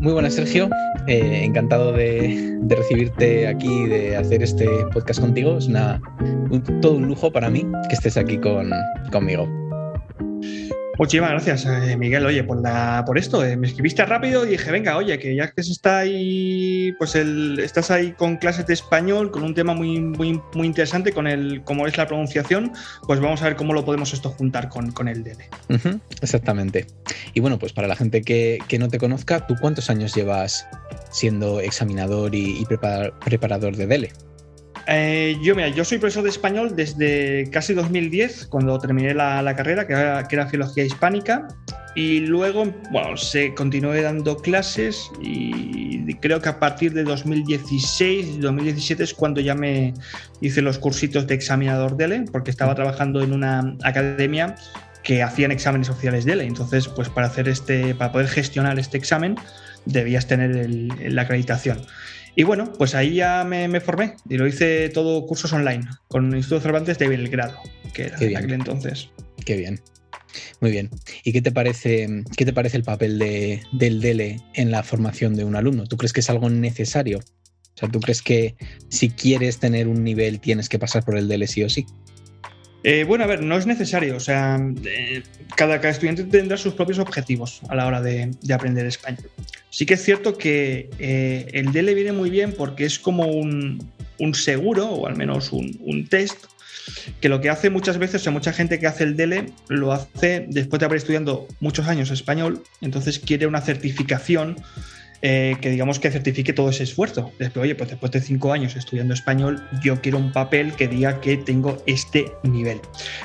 Muy buenas, Sergio. Eh, encantado de, recibirte aquí, de hacer este podcast contigo. Es todo un lujo para mí que estés aquí con, conmigo. Muchísimas gracias, eh, Miguel, oye, por, la, por esto. Eh, me escribiste rápido y dije, venga, oye, que ya que está ahí, pues el, estás ahí con clases de español, con un tema muy, muy, muy interesante, con el cómo es la pronunciación, pues vamos a ver cómo lo podemos esto juntar con, con el DL. exactamente. Y bueno, pues para la gente que, no te conozca, ¿tú cuántos años llevas siendo examinador y, preparador de DELE? Eh, yo, mira, yo soy profesor de español desde casi 2010, cuando terminé la, carrera, que era, Filología Hispánica, y luego, bueno, se continué dando clases y creo que a partir de 2016, 2017 es cuando ya me hice los cursitos de examinador DELE, porque estaba trabajando en una academia que hacían exámenes oficiales DELE. Entonces, pues para hacer este, para poder gestionar este examen, debías tener la acreditación. Y bueno, pues ahí ya me, formé y lo hice todo cursos online con el Instituto Cervantes de Belgrado, que era en aquel entonces. Qué bien. Muy bien. ¿Y qué te parece, qué te parece el papel de, del DELE en la formación de un alumno? ¿Tú crees que es algo necesario? O sea, ¿tú crees que si quieres tener un nivel tienes que pasar por el DELE sí o sí? Eh, bueno, a ver, no es necesario. O sea, eh, cada, estudiante tendrá sus propios objetivos a la hora de, aprender español. Sí que es cierto que eh, el DELE viene muy bien porque es como un, seguro, o al menos un, test, que lo que hace muchas veces, o mucha gente que hace el DELE lo hace después de haber estudiado muchos años español, entonces quiere una certificación eh, que digamos que certifique todo ese esfuerzo. Después, oye, pues después de cinco años estudiando español, yo quiero un papel que diga que tengo este nivel.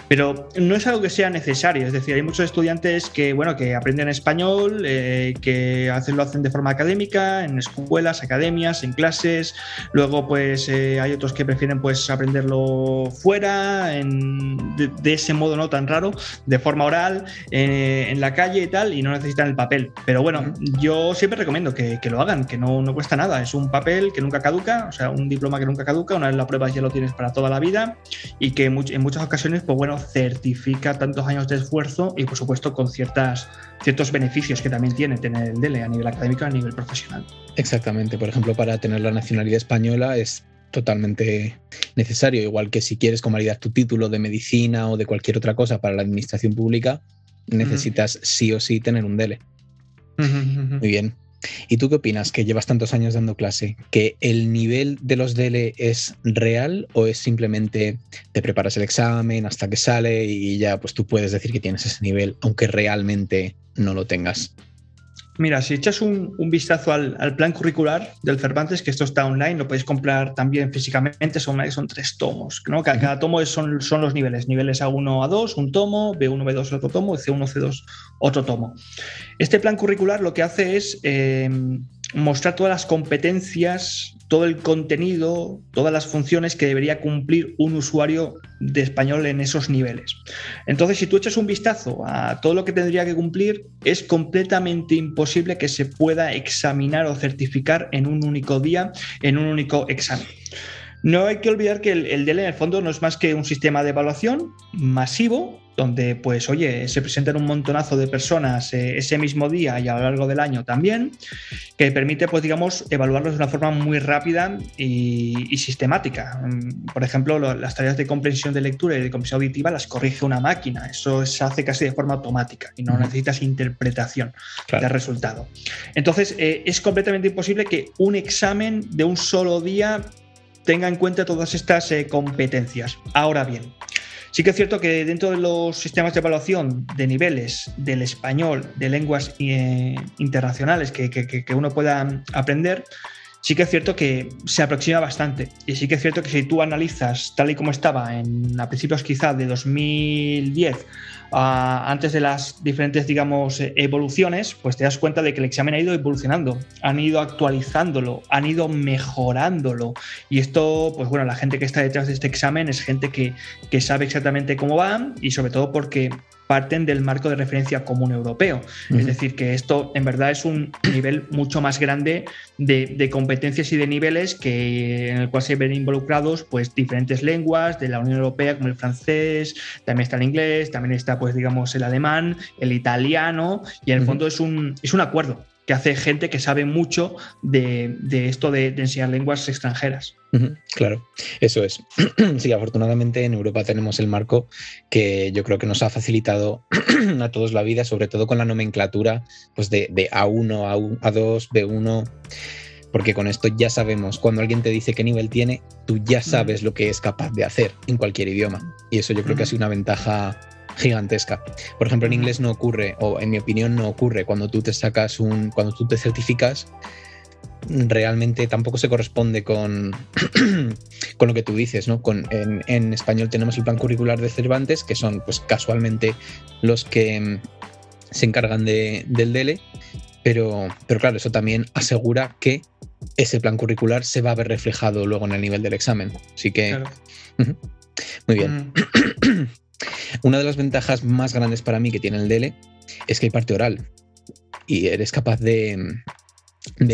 Pero no es algo que sea necesario, es decir, hay muchos estudiantes que, bueno, que aprenden español, eh, que hacen, lo hacen de forma académica, en escuelas, academias, en clases, luego pues eh, hay otros que prefieren pues aprenderlo fuera, de, ese modo no tan raro, de forma oral, en la calle y tal, y no necesitan el papel. Pero bueno, yo siempre recomiendo que que, lo hagan, que no, no, cuesta nada. Es un papel que nunca caduca, o sea, un diploma que nunca caduca, una vez la pruebas ya lo tienes para toda la vida y que en muchas ocasiones, pues bueno, certifica tantos años de esfuerzo y por supuesto con ciertas, ciertos beneficios que también tiene tener el DELE a nivel académico y a nivel profesional. Exactamente, por ejemplo, para tener la nacionalidad española es totalmente necesario, igual que si quieres convalidar tu título de medicina o de cualquier otra cosa para la administración pública, necesitas sí o sí tener un DELE. Muy bien. ¿Y tú qué opinas, que llevas tantos años dando clase, que el nivel de los DL es real o es simplemente te preparas el examen hasta que sale y ya pues tú puedes decir que tienes ese nivel, aunque realmente no lo tengas? Mira, si echas un, vistazo al, plan curricular del Cervantes, que esto está online, lo podéis comprar también físicamente, son, son tres tomos. ¿no? Cada, cada tomo son, son, los niveles, niveles A1, A2, un tomo, B1, B2, otro tomo, C1, C2, otro tomo. Este plan curricular lo que hace es eh, mostrar todas las competencias, todo el contenido, todas las funciones que debería cumplir un usuario de español en esos niveles. Entonces, si tú echas un vistazo a todo lo que tendría que cumplir, es completamente imposible que se pueda examinar o certificar en un único día, en un único examen. No hay que olvidar que el, el DEL en el fondo no es más que un sistema de evaluación masivo donde pues oye, se presentan un montonazo de personas eh, ese mismo día y a lo largo del año también, que permite pues digamos evaluarlos de una forma muy rápida y, sistemática. Mm, por ejemplo, las tareas de comprensión de lectura y de comprensión auditiva las corrige una máquina, eso se hace casi de forma automática y no necesitas interpretación del resultado. Entonces, eh, es completamente imposible que un examen de un solo día tenga en cuenta todas estas eh, competencias. Ahora bien, Sí que es cierto que dentro de los sistemas de evaluación de niveles del español, de lenguas eh, internacionales que, uno pueda aprender, sí que es cierto que se aproxima bastante. Y sí que es cierto que si tú analizas tal y como estaba en, a principios quizá de 2010 antes de las diferentes, digamos, evoluciones, pues te das cuenta de que el examen ha ido evolucionando, han ido actualizándolo, han ido mejorándolo. Y esto, pues bueno, la gente que está detrás de este examen es gente que, que sabe exactamente cómo va y sobre todo porque parten del marco de referencia común europeo. Es decir, que esto en verdad es un nivel mucho más grande de, competencias y de niveles que, en el cual se ven involucrados pues, diferentes lenguas de la Unión Europea, como el francés, también está el inglés, también está, pues, digamos, el alemán, el italiano, y en el fondo es un, es un acuerdo que hace gente que sabe mucho de, esto de, enseñar lenguas extranjeras. claro, eso es. sí, afortunadamente en Europa tenemos el marco que yo creo que nos ha facilitado a todos la vida, sobre todo con la nomenclatura pues de, A1, A2, B1 porque con esto ya sabemos, cuando alguien te dice qué nivel tiene, tú ya sabes lo que es capaz de hacer en cualquier idioma. Y eso yo creo que ha sido una ventaja gigantesca. Por ejemplo, en inglés no ocurre, o en mi opinión no ocurre, cuando tú te sacas un, cuando tú te certificas, realmente tampoco se corresponde con, con lo que tú dices, ¿no? Con, en, español tenemos el plan curricular de Cervantes, que son pues casualmente los que mm, se encargan de, del DELE, pero, pero claro, eso también asegura que ese plan curricular se va a ver reflejado luego en el nivel del examen. Así que... Muy bien. Una de las ventajas más grandes para mí que tiene el DELE es que hay parte oral y eres capaz de,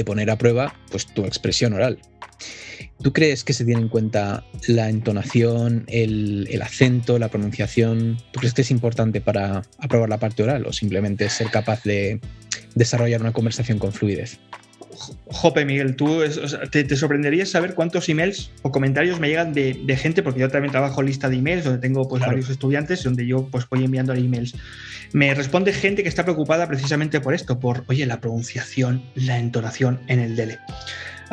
poner a prueba pues, tu expresión oral. ¿Tú crees que se tiene en cuenta la entonación, el, el, acento, la pronunciación? ¿Tú crees que es importante para aprobar la parte oral o simplemente ser capaz de desarrollar una conversación con fluidez? Jope, Miguel, tú te, sorprenderías saber cuántos emails o comentarios me llegan de, gente, porque yo también trabajo lista de emails donde tengo pues, varios estudiantes, donde yo pues, voy enviando emails. Me responde gente que está preocupada precisamente por esto, por, oye, la pronunciación, la entonación en el DELE.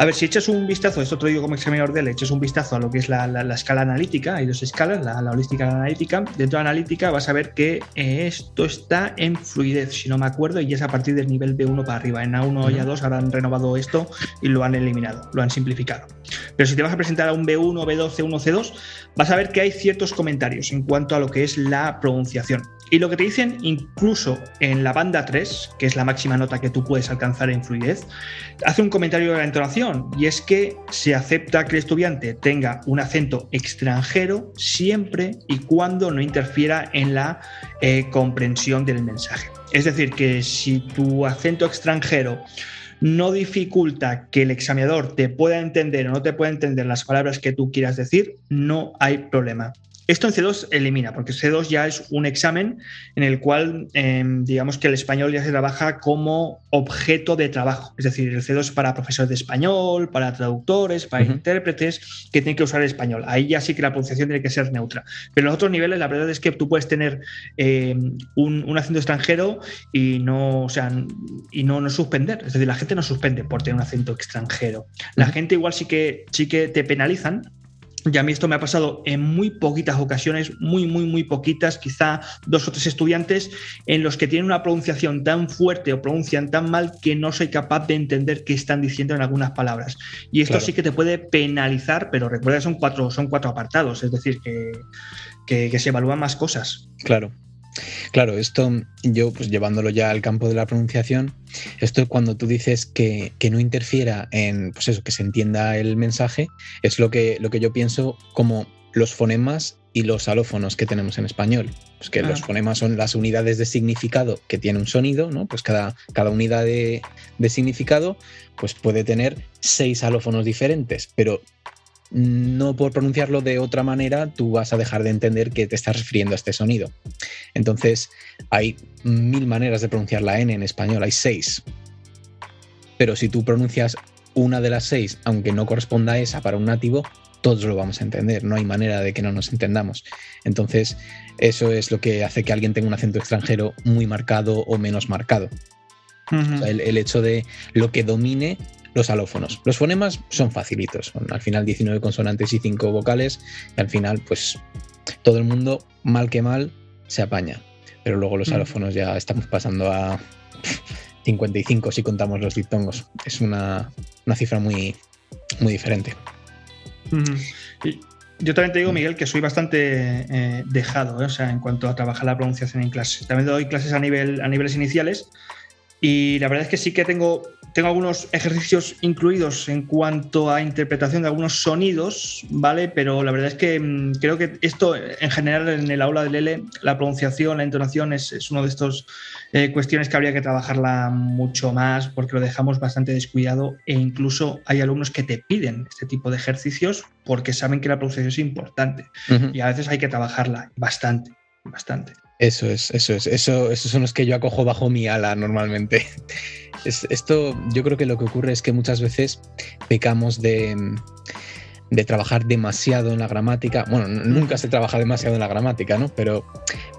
A ver, si echas un vistazo, esto te lo digo como examinador de le echas un vistazo a lo que es la, escala analítica, hay dos escalas, la, holística analítica. Dentro de la analítica vas a ver que esto está en fluidez, si no me acuerdo, y es a partir del nivel B1 para arriba. En A1 y A2 ahora han renovado esto y lo han eliminado, lo han simplificado. Pero si te vas a presentar a un B1, B2, C1, C2, vas a ver que hay ciertos comentarios en cuanto a lo que es la pronunciación. Y lo que te dicen incluso en la banda 3, que es la máxima nota que tú puedes alcanzar en fluidez, hace un comentario de la entonación y es que se acepta que el estudiante tenga un acento extranjero siempre y cuando no interfiera en la eh, comprensión del mensaje. Es decir, que si tu acento extranjero no dificulta que el examinador te pueda entender o no te pueda entender las palabras que tú quieras decir, no hay problema. Esto en C2 elimina, porque C2 ya es un examen en el cual, em, digamos que el español ya se trabaja como objeto de trabajo. Es decir, el C2 es para profesores de español, para traductores, para intérpretes que tienen que usar el español. Ahí ya sí que la pronunciación tiene que ser neutra. Pero en los otros niveles, la verdad es que tú puedes tener em, un, acento extranjero y no, o sea, y no, no suspender. Es decir, la gente no suspende por tener un acento extranjero. La gente igual sí que, sí que te penalizan y a mí esto me ha pasado en muy poquitas ocasiones, muy, muy, muy poquitas, quizá dos o tres estudiantes, en los que tienen una pronunciación tan fuerte o pronuncian tan mal que no soy capaz de entender qué están diciendo en algunas palabras. Y esto sí que te puede penalizar, pero recuerda que son cuatro, son cuatro apartados, es decir, que, que se evalúan más cosas. Claro. Claro, esto yo, pues llevándolo ya al campo de la pronunciación, esto cuando tú dices que, no interfiera en, pues eso, que se entienda el mensaje, es lo que, lo que yo pienso como los fonemas y los alófonos que tenemos en español. Pues que los ah. fonemas son las unidades de significado que tiene un sonido, ¿no? Pues cada, cada unidad de, de significado pues puede tener seis alófonos diferentes, pero no por pronunciarlo de otra manera, tú vas a dejar de entender que te estás refiriendo a este sonido. Entonces, hay mil maneras de pronunciar la N en español, hay seis. Pero si tú pronuncias una de las seis, aunque no corresponda a esa para un nativo, todos lo vamos a entender, no hay manera de que no nos entendamos. Entonces, eso es lo que hace que alguien tenga un acento extranjero muy marcado o menos marcado. el, hecho de lo que domine los alófonos. Los fonemas son facilitos, son al final 19 consonantes y 5 vocales, y al final, pues todo el mundo, mal que mal, se apaña. Pero luego los mm. alófonos ya estamos pasando a 55 si contamos los diptongos. Es una, cifra muy, muy diferente. yo también te digo, Miguel, que soy bastante eh, dejado, ¿eh? o sea, en cuanto a trabajar la pronunciación en clase. También doy clases a, nivel, a niveles iniciales y la verdad es que sí que tengo tengo algunos ejercicios incluidos en cuanto a interpretación de algunos sonidos, ¿vale? Pero la verdad es que mm, creo que esto, en general, en el aula del L, la pronunciación, la entonación es, es una de estas eh, cuestiones que habría que trabajarla mucho más porque lo dejamos bastante descuidado e incluso hay alumnos que te piden este tipo de ejercicios porque saben que la pronunciación es importante y a veces hay que trabajarla bastante, bastante. Eso es, eso es. Eso, esos son los que yo acojo bajo mi ala normalmente. esto, yo creo que lo que ocurre es que muchas veces pecamos de, trabajar demasiado en la gramática. Bueno, nunca se trabaja demasiado en la gramática, ¿no? Pero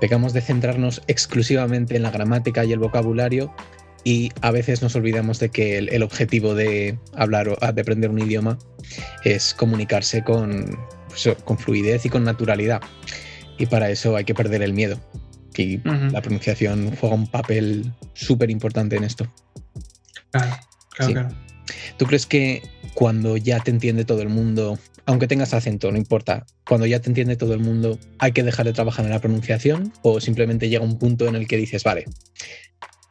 pecamos de centrarnos exclusivamente en la gramática y el vocabulario y a veces nos olvidamos de que el, objetivo de hablar o de aprender un idioma es comunicarse pues, con fluidez y con naturalidad. Y para eso hay que perder el miedo. Y la pronunciación juega un papel súper importante en esto. Claro, claro, claro. ¿Tú crees que cuando ya te entiende todo el mundo, aunque tengas acento, no importa, cuando ya te entiende todo el mundo, hay que dejar de trabajar en la pronunciación o simplemente llega un punto en el que dices, vale,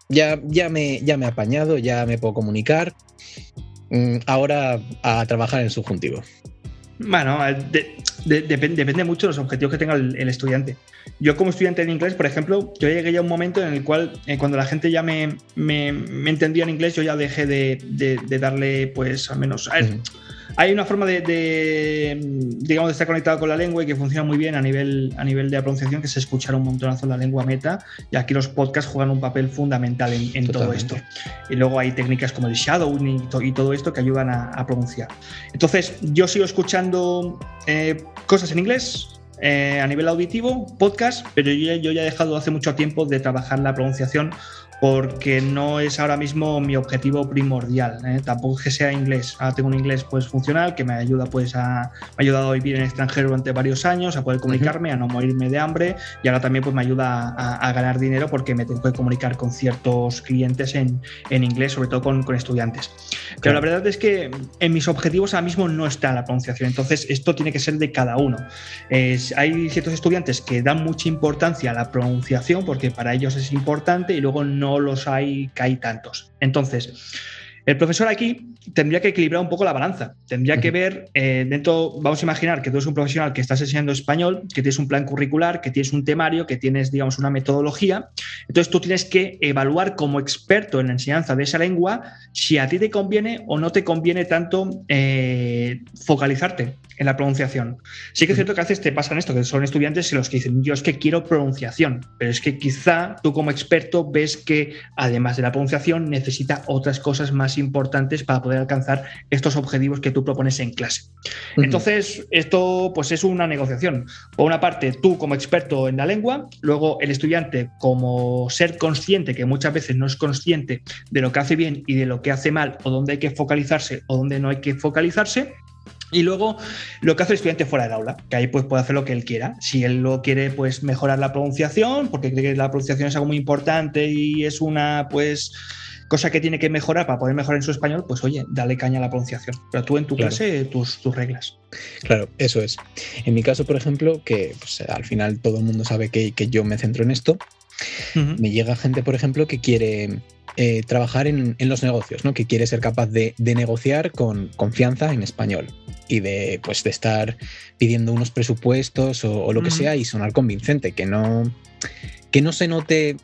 ya, ya, me, ya me he apañado, ya me puedo comunicar. Mm, ahora a trabajar en subjuntivo. Bueno, depende mucho de los objetivos que tenga el, estudiante. Yo como estudiante de inglés, por ejemplo, yo llegué ya a un momento en el cual eh, cuando la gente ya me, me, entendía en inglés, yo ya dejé de, darle, pues al menos... A hay una forma de, digamos, de estar conectado con la lengua y que funciona muy bien a nivel, a nivel de la pronunciación, que es escuchar un montonazo la lengua meta. Y aquí los podcasts juegan un papel fundamental en, todo esto. Y luego hay técnicas como el shadowing y, todo esto que ayudan a, pronunciar. Entonces, yo sigo escuchando eh, cosas en inglés, eh, a nivel auditivo, podcast, pero yo, yo, ya he dejado hace mucho tiempo de trabajar la pronunciación porque no es ahora mismo mi objetivo primordial. ¿eh? Tampoco es que sea inglés. Ahora tengo un inglés pues funcional que me ayuda pues a me ha ayudado a vivir en extranjero durante varios años, a poder comunicarme, a no morirme de hambre y ahora también pues me ayuda a, ganar dinero porque me tengo que comunicar con ciertos clientes en, en inglés, sobre todo con, con estudiantes. Pero la verdad es que en mis objetivos ahora mismo no está la pronunciación. Entonces esto tiene que ser de cada uno. Es, hay ciertos estudiantes que dan mucha importancia a la pronunciación porque para ellos es importante y luego no no los hay, que hay tantos. Entonces, el profesor aquí tendría que equilibrar un poco la balanza. Tendría que ver, eh, dentro, vamos a imaginar que tú eres un profesional que estás enseñando español, que tienes un plan curricular, que tienes un temario, que tienes, digamos, una metodología. Entonces tú tienes que evaluar como experto en la enseñanza de esa lengua si a ti te conviene o no te conviene tanto eh, focalizarte en la pronunciación. Sí que es cierto que a veces te pasan esto, que son estudiantes los que dicen, yo es que quiero pronunciación, pero es que quizá tú como experto ves que además de la pronunciación necesita otras cosas más importantes para poder alcanzar estos objetivos que tú propones en clase. Entonces, esto pues es una negociación. Por una parte, tú como experto en la lengua, luego el estudiante como ser consciente, que muchas veces no es consciente de lo que hace bien y de lo que hace mal, o dónde hay que focalizarse o dónde no hay que focalizarse, y luego lo que hace el estudiante fuera del aula, que ahí pues puede hacer lo que él quiera. Si él lo quiere pues mejorar la pronunciación, porque cree que la pronunciación es algo muy importante y es una pues cosa que tiene que mejorar para poder mejorar en su español, pues oye, dale caña a la pronunciación. Pero tú en tu clase, tus, tus, reglas. Claro, eso es. En mi caso, por ejemplo, que pues, al final todo el mundo sabe que, yo me centro en esto, me llega gente, por ejemplo, que quiere eh, trabajar en, los negocios, ¿no? que quiere ser capaz de, negociar con confianza en español y de, pues, de estar pidiendo unos presupuestos o, lo que sea y sonar convincente, que no, que no se note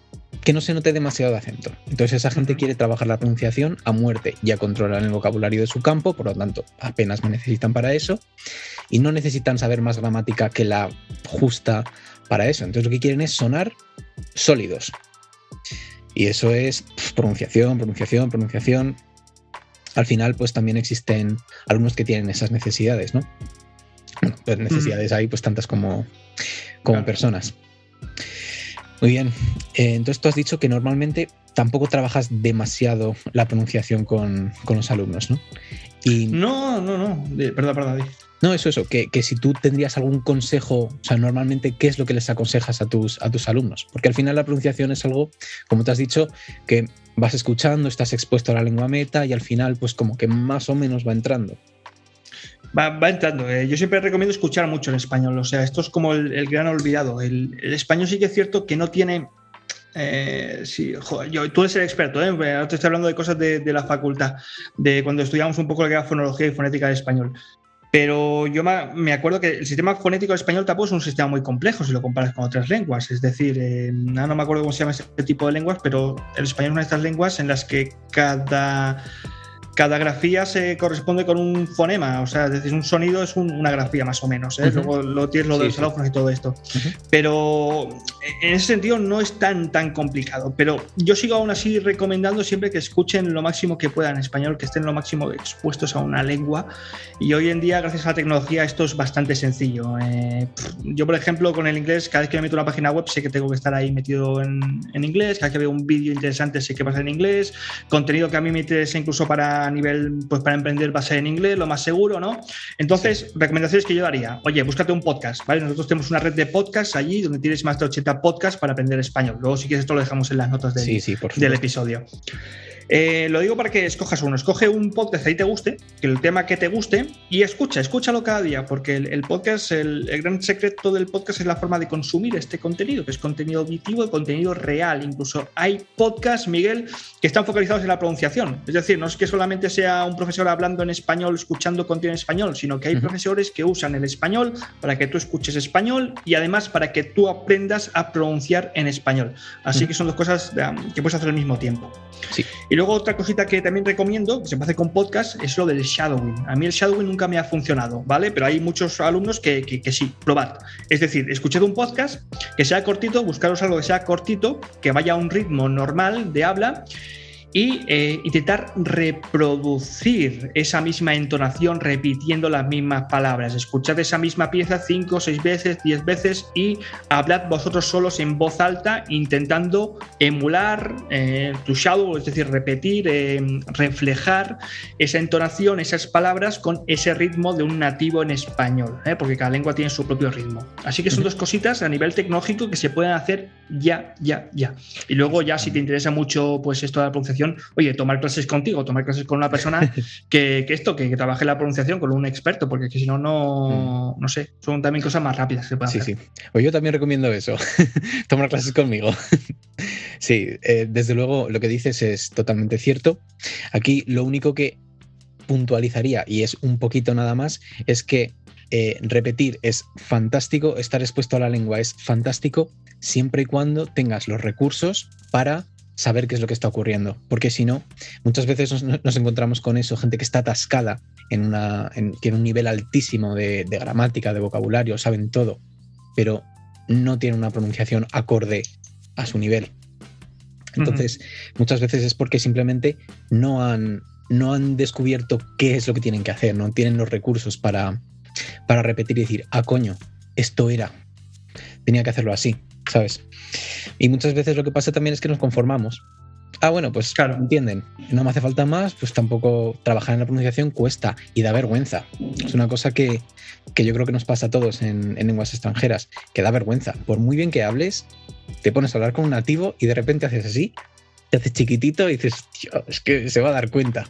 que no se note demasiado acento. Entonces esa gente quiere trabajar la pronunciación a muerte, ya controlan el vocabulario de su campo, por lo tanto apenas me necesitan para eso y no necesitan saber más gramática que la justa para eso. Entonces lo que quieren es sonar sólidos. Y eso es pronunciación, pronunciación, pronunciación. Al final pues también existen alumnos que tienen esas necesidades, ¿no? Bueno, pues necesidades hay pues tantas como, como personas. Muy bien. Eh, entonces tú has dicho que normalmente tampoco trabajas demasiado la pronunciación con, los alumnos, ¿no? Y... No, no, no. Perdón, perdón. No, eso, eso, que, si tú tendrías algún consejo, o sea, normalmente, ¿qué es lo que les aconsejas a tus, a tus alumnos? Porque al final la pronunciación es algo, como te has dicho, que vas escuchando, estás expuesto a la lengua meta y al final, pues como que más o menos va entrando. Va, entrando. Eh. Yo siempre recomiendo escuchar mucho en español. O sea, esto es como el, gran olvidado. El, español sí que es cierto que no tiene. Eh, sí, yo, tú eres el experto, ¿eh? ahora te estoy hablando de cosas de, la facultad, de cuando estudiamos un poco era fonología y fonética del español. Pero yo me acuerdo que el sistema fonético del español tampoco es un sistema muy complejo si lo comparas con otras lenguas. Es decir, eh, no, me acuerdo cómo se llama este tipo de lenguas, pero el español es una de estas lenguas en las que cada cada grafía se corresponde con un fonema, o sea, es decir, un sonido es una grafía más o menos, ¿eh? luego lo tienes lo de los alófonos y todo esto. Pero en ese sentido no es tan, tan complicado, pero yo sigo aún así recomendando siempre que escuchen lo máximo que puedan en español, que estén lo máximo expuestos a una lengua y hoy en día, gracias a la tecnología, esto es bastante sencillo. Eh, yo, por ejemplo, con el inglés, cada vez que me meto a una página web sé que tengo que estar ahí metido en, en inglés, cada vez que veo un vídeo interesante sé que pasa en inglés, contenido que a mí me interesa incluso para nivel, pues para emprender va a ser en inglés, lo más seguro, ¿no? Entonces, recomendaciones que yo daría, oye, búscate un podcast, ¿vale? Nosotros tenemos una red de podcasts allí donde tienes más de 80 podcasts para aprender español. Luego, si quieres, esto lo dejamos en las notas del, del episodio. Eh, lo digo para que escojas uno. Escoge un podcast que ahí te guste, que el tema que te guste, y escucha, escúchalo cada día, porque el, podcast, el, gran secreto del podcast es la forma de consumir este contenido, que es contenido auditivo, contenido real. Incluso hay podcasts, Miguel, que están focalizados en la pronunciación. Es decir, no es que solamente sea un profesor hablando en español, escuchando contenido en español, sino que hay profesores que usan el español para que tú escuches español y además para que tú aprendas a pronunciar en español. Así que son dos cosas que puedes hacer al mismo tiempo. Sí. Y luego otra cosita que también recomiendo, que se hace con podcast, es lo del shadowing. A mí el shadowing nunca me ha funcionado, ¿vale? Pero hay muchos alumnos que, que, sí, probad. Es decir, escuchad un podcast que sea cortito, buscaros algo que sea cortito, que vaya a un ritmo normal de habla y eh, intentar reproducir esa misma entonación repitiendo las mismas palabras. Escuchad esa misma pieza cinco, seis veces, diez veces y hablad vosotros solos en voz alta intentando emular eh, tu shadow, es decir, repetir, eh, reflejar esa entonación, esas palabras con ese ritmo de un nativo en español, porque cada lengua tiene su propio ritmo. Así que son dos cositas a nivel tecnológico que se pueden hacer ya, ya, ya. Y luego ya si te interesa mucho pues esto de la pronunciación, oye, tomar clases contigo, tomar clases con una persona que, esto, que, trabaje la pronunciación con un experto, porque si no, no, mm. no sé, son también cosas más rápidas que sí, Sí, o yo también recomiendo eso, tomar clases conmigo. sí, eh, desde luego lo que dices es totalmente cierto. Aquí lo único que puntualizaría, y es un poquito nada más, es que eh, repetir es fantástico, estar expuesto a la lengua es fantástico, siempre y cuando tengas los recursos para saber qué es lo que está ocurriendo, porque si no, muchas veces nos, encontramos con eso, gente que está atascada en una, tiene un nivel altísimo de, gramática, de vocabulario, saben todo, pero no tiene una pronunciación acorde a su nivel. Entonces, muchas veces es porque simplemente no han, no han descubierto qué es lo que tienen que hacer, no tienen los recursos para, para repetir y decir, ah, coño, esto era, tenía que hacerlo así, ¿sabes? Y muchas veces lo que pasa también es que nos conformamos. Ah, bueno, pues claro, entienden. No me hace falta más, pues tampoco trabajar en la pronunciación cuesta y da vergüenza. Es una cosa que, yo creo que nos pasa a todos en, lenguas extranjeras, que da vergüenza. Por muy bien que hables, te pones a hablar con un nativo y de repente haces así, te haces chiquitito y dices, tío, es que se va a dar cuenta.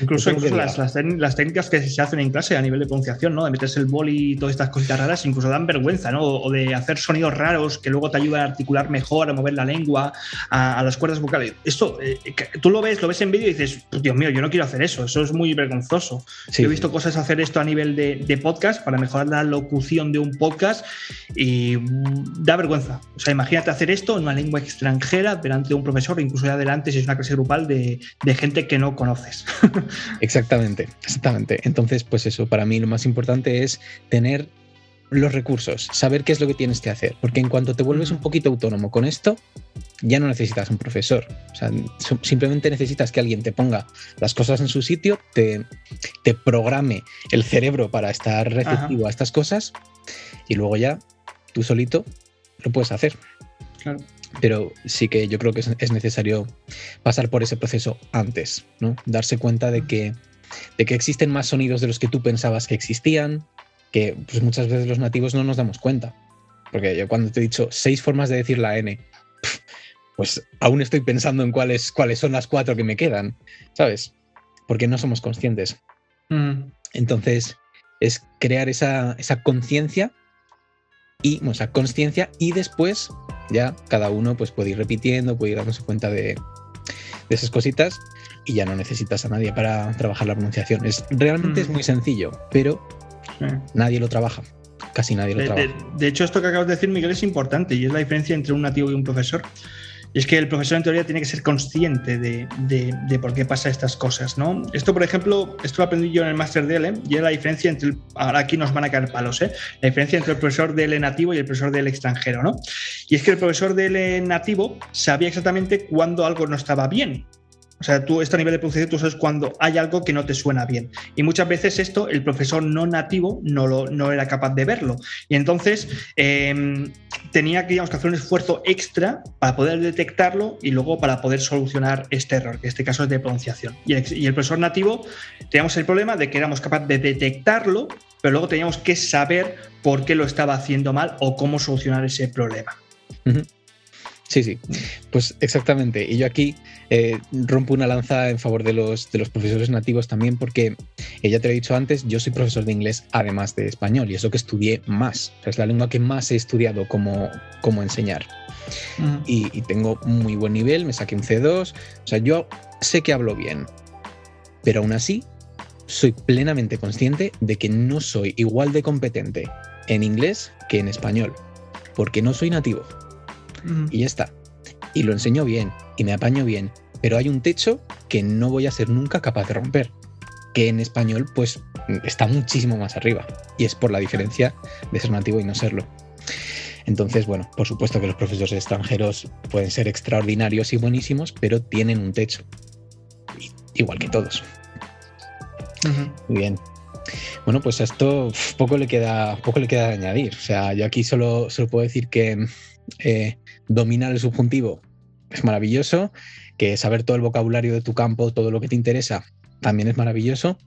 Incluso, las, técnicas que se hacen en clase a nivel de pronunciación, ¿no? De meterse el boli y todas estas cositas raras, incluso dan vergüenza, ¿no? O de hacer sonidos raros que luego te ayudan a articular mejor, a mover la lengua, a, las cuerdas vocales. Esto, eh, tú lo ves, lo ves en vídeo y dices, pues, Dios mío, yo no quiero hacer eso, eso es muy vergonzoso. Yo he visto cosas hacer esto a nivel de, podcast para mejorar la locución de un podcast y mm, da vergüenza. O sea, imagínate hacer esto en una lengua extranjera delante de un profesor, incluso ya delante si es una clase grupal de gente que no conoces. exactamente, exactamente. Entonces, pues eso, para mí lo más importante es tener los recursos, saber qué es lo que tienes que hacer, porque en cuanto te vuelves un poquito autónomo con esto, ya no necesitas un profesor. O sea, simplemente necesitas que alguien te ponga las cosas en su sitio, te, te programe el cerebro para estar receptivo a estas cosas y luego ya tú solito lo puedes hacer. Claro pero sí que yo creo que es, necesario pasar por ese proceso antes, ¿no? Darse cuenta de que, de que existen más sonidos de los que tú pensabas que existían, que pues muchas veces los nativos no nos damos cuenta. Porque yo cuando te he dicho seis formas de decir la N, pues aún estoy pensando en cuáles, cuáles son las cuatro que me quedan, ¿sabes? Porque no somos conscientes. Mm. Entonces, es crear esa, esa conciencia y o conciencia y después ya cada uno pues puede ir repitiendo, puede ir dándose cuenta de, esas cositas y ya no necesitas a nadie para trabajar la pronunciación. Es, realmente es mm. muy sencillo, pero nadie lo trabaja. Casi nadie lo trabaja. De, hecho, esto que acabas de decir, Miguel, es importante y es la diferencia entre un nativo y un profesor. Y es que el profesor en teoría tiene que ser consciente de, de, por qué pasa estas cosas, ¿no? Esto, por ejemplo, esto lo aprendí yo en el máster de L y era la diferencia entre, ahora aquí nos van a caer palos, ¿eh? La diferencia entre el profesor de L nativo y el profesor del extranjero, ¿no? Y es que el profesor de L nativo sabía exactamente cuándo algo no estaba bien. O sea, tú, esto a nivel de pronunciación, tú sabes cuando hay algo que no te suena bien. Y muchas veces esto, el profesor no nativo no, lo, no era capaz de verlo. Y entonces em, tenía que, que hacer un esfuerzo extra para poder detectarlo y luego para poder solucionar este error, que en este caso es de pronunciación. Y el profesor nativo teníamos el problema de que éramos capaces de detectarlo, pero luego teníamos que saber por qué lo estaba haciendo mal o cómo solucionar ese problema. Sí, sí, pues exactamente. Y yo aquí eh, rompo una lanza en favor de los, de los profesores nativos también porque, eh, ya te lo he dicho antes, yo soy profesor de inglés además de español y eso que estudié más. es la lengua que más he estudiado como, como enseñar. y, y, tengo muy buen nivel, me saqué un C2. O sea, yo sé que hablo bien, pero aún así soy plenamente consciente de que no soy igual de competente en inglés que en español, porque no soy nativo y ya está. Y lo enseño bien y me apaño bien, pero hay un techo que no voy a ser nunca capaz de romper, que en español pues está muchísimo más arriba y es por la diferencia de ser nativo y no serlo. Entonces, bueno, por supuesto que los profesores extranjeros pueden ser extraordinarios y buenísimos, pero tienen un techo, igual que todos. Muy bien. Bueno, pues a esto poco le queda, poco le queda añadir. O sea, yo aquí solo, solo puedo decir que eh, dominar el subjuntivo es maravilloso, que saber todo el vocabulario de tu campo, todo lo que te interesa, también es maravilloso,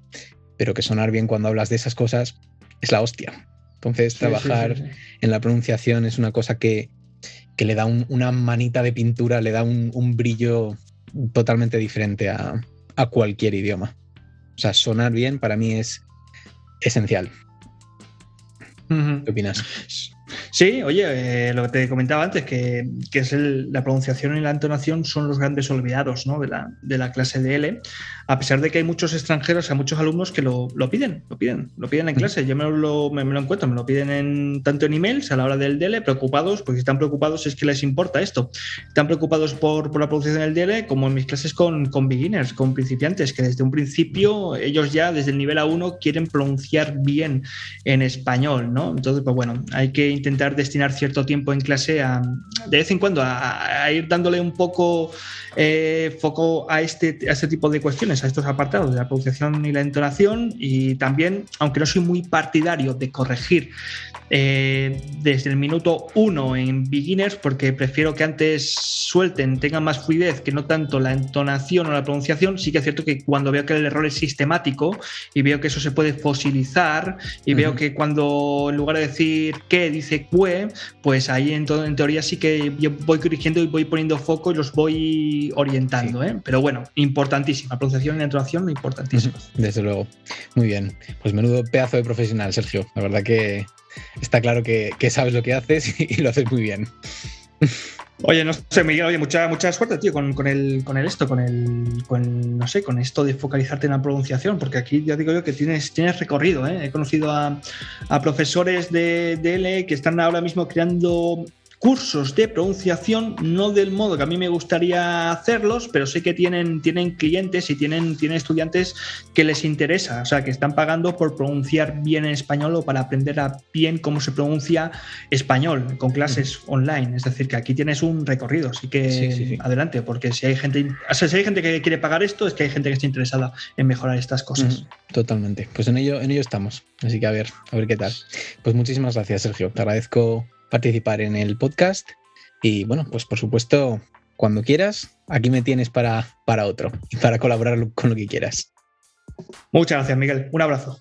pero que sonar bien cuando hablas de esas cosas es la hostia. Entonces, trabajar en la pronunciación es una cosa que, le da una manita de pintura, le da un, brillo totalmente diferente a, cualquier idioma. O sea, sonar bien para mí es esencial. ¿Qué opinas? Sí, oye, eh, lo que te comentaba antes, que, es la pronunciación y la entonación son los grandes olvidados ¿no? de, la, de, la, clase de L, a pesar de que hay muchos extranjeros, hay muchos alumnos que lo, piden, lo piden, lo piden en clase. Yo me lo, me, lo encuentro, me lo piden en, tanto en emails a la hora del DL, preocupados, porque si están preocupados es que les importa esto. Están preocupados por, por la pronunciación del DL, como en mis clases con, con beginners, con principiantes, que desde un principio ellos ya desde el nivel A1 quieren pronunciar bien en español, ¿no? Entonces, pues bueno, hay que intentar destinar cierto tiempo en clase a, de vez en cuando a, ir dándole un poco eh, foco a este, a este tipo de cuestiones, a estos apartados de la pronunciación y la entonación y también, aunque no soy muy partidario de corregir eh, desde el minuto uno en beginners porque prefiero que antes suelten, tengan más fluidez que no tanto la entonación o la pronunciación. Sí que es cierto que cuando veo que el error es sistemático y veo que eso se puede fosilizar y veo que cuando en lugar de decir que dice que, pues ahí en, todo, en teoría sí que yo voy corrigiendo y voy poniendo foco y los voy orientando. ¿eh? Pero bueno, importantísima. Pronunciación y entonación, importantísima. Desde luego. Muy bien. Pues menudo pedazo de profesional, Sergio. La verdad que está claro que, sabes lo que haces y, lo haces muy bien. Oye, no sé, Miguel, oye, mucha, mucha suerte, tío, con, el, con el esto, con el, con, no sé, con esto de focalizarte en la pronunciación, porque aquí ya digo yo que tienes, tienes recorrido, ¿eh? He conocido a, profesores de, de L que están ahora mismo creando cursos de pronunciación, no del modo que a mí me gustaría hacerlos, pero sé que tienen, tienen clientes y tienen, tienen estudiantes que les interesa, o sea, que están pagando por pronunciar bien en español o para aprender a bien cómo se pronuncia español con clases online. Es decir, que aquí tienes un recorrido, así que adelante, porque si hay gente, si hay gente que quiere pagar esto, es que hay gente que está interesada en mejorar estas cosas. Totalmente. Pues en ello, en ello estamos. Así que a ver, a ver qué tal. Pues muchísimas gracias, Sergio. Te agradezco participar en el podcast. Y bueno, pues por supuesto, cuando quieras, aquí me tienes para, para otro y para colaborar con lo que quieras. Muchas gracias, Miguel. Un abrazo.